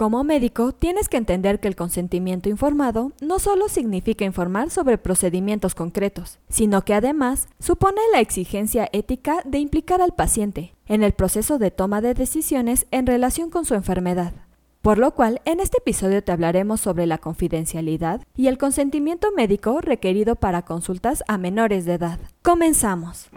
Como médico, tienes que entender que el consentimiento informado no solo significa informar sobre procedimientos concretos, sino que además supone la exigencia ética de implicar al paciente en el proceso de toma de decisiones en relación con su enfermedad. Por lo cual, en este episodio te hablaremos sobre la confidencialidad y el consentimiento médico requerido para consultas a menores de edad. Comenzamos.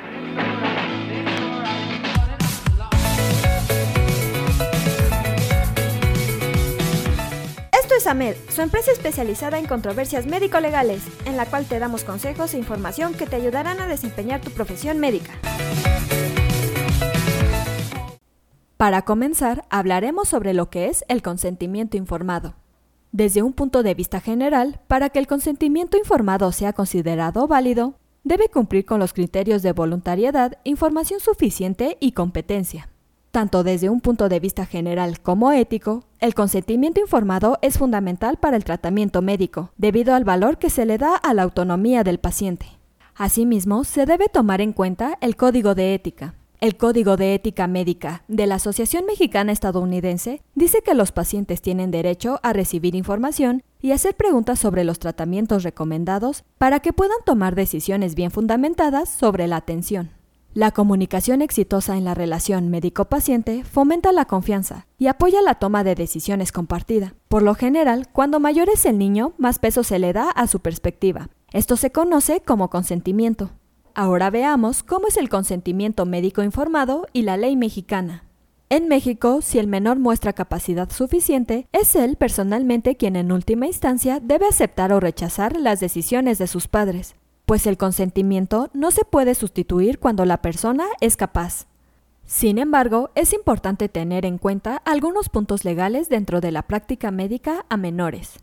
Esto es AMED, su empresa especializada en controversias médico-legales, en la cual te damos consejos e información que te ayudarán a desempeñar tu profesión médica. Para comenzar, hablaremos sobre lo que es el consentimiento informado. Desde un punto de vista general, para que el consentimiento informado sea considerado válido, debe cumplir con los criterios de voluntariedad, información suficiente y competencia. Tanto desde un punto de vista general como ético, el consentimiento informado es fundamental para el tratamiento médico, debido al valor que se le da a la autonomía del paciente. Asimismo, se debe tomar en cuenta el código de ética, el Código de Ética Médica de la Asociación Mexicana Estadounidense dice que los pacientes tienen derecho a recibir información y hacer preguntas sobre los tratamientos recomendados para que puedan tomar decisiones bien fundamentadas sobre la atención. La comunicación exitosa en la relación médico-paciente fomenta la confianza y apoya la toma de decisiones compartida. Por lo general, cuando mayor es el niño, más peso se le da a su perspectiva. Esto se conoce como consentimiento. Ahora veamos cómo es el consentimiento médico informado y la ley mexicana. En México, si el menor muestra capacidad suficiente, es él personalmente quien en última instancia debe aceptar o rechazar las decisiones de sus padres, pues el consentimiento no se puede sustituir cuando la persona es capaz. Sin embargo, es importante tener en cuenta algunos puntos legales dentro de la práctica médica a menores.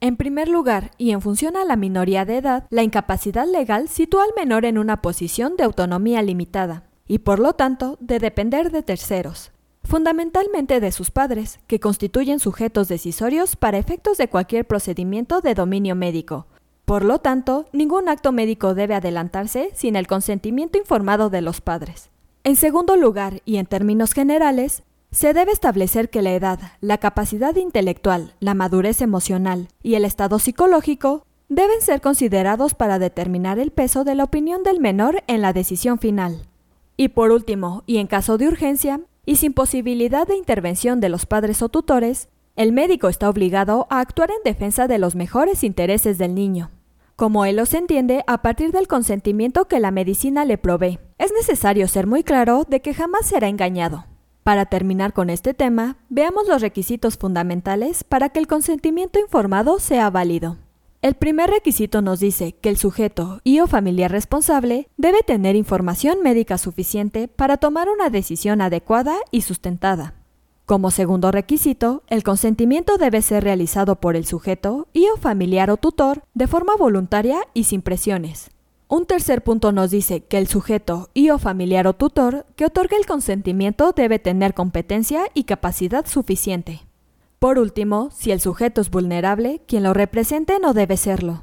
En primer lugar, y en función a la minoría de edad, la incapacidad legal sitúa al menor en una posición de autonomía limitada, y por lo tanto de depender de terceros, fundamentalmente de sus padres, que constituyen sujetos decisorios para efectos de cualquier procedimiento de dominio médico. Por lo tanto, ningún acto médico debe adelantarse sin el consentimiento informado de los padres. En segundo lugar, y en términos generales, se debe establecer que la edad, la capacidad intelectual, la madurez emocional y el estado psicológico deben ser considerados para determinar el peso de la opinión del menor en la decisión final. Y por último, y en caso de urgencia, y sin posibilidad de intervención de los padres o tutores, el médico está obligado a actuar en defensa de los mejores intereses del niño. Como él los entiende a partir del consentimiento que la medicina le provee, es necesario ser muy claro de que jamás será engañado. Para terminar con este tema, veamos los requisitos fundamentales para que el consentimiento informado sea válido. El primer requisito nos dice que el sujeto y o familiar responsable debe tener información médica suficiente para tomar una decisión adecuada y sustentada. Como segundo requisito, el consentimiento debe ser realizado por el sujeto y o familiar o tutor de forma voluntaria y sin presiones. Un tercer punto nos dice que el sujeto y o familiar o tutor que otorga el consentimiento debe tener competencia y capacidad suficiente. Por último, si el sujeto es vulnerable, quien lo represente no debe serlo.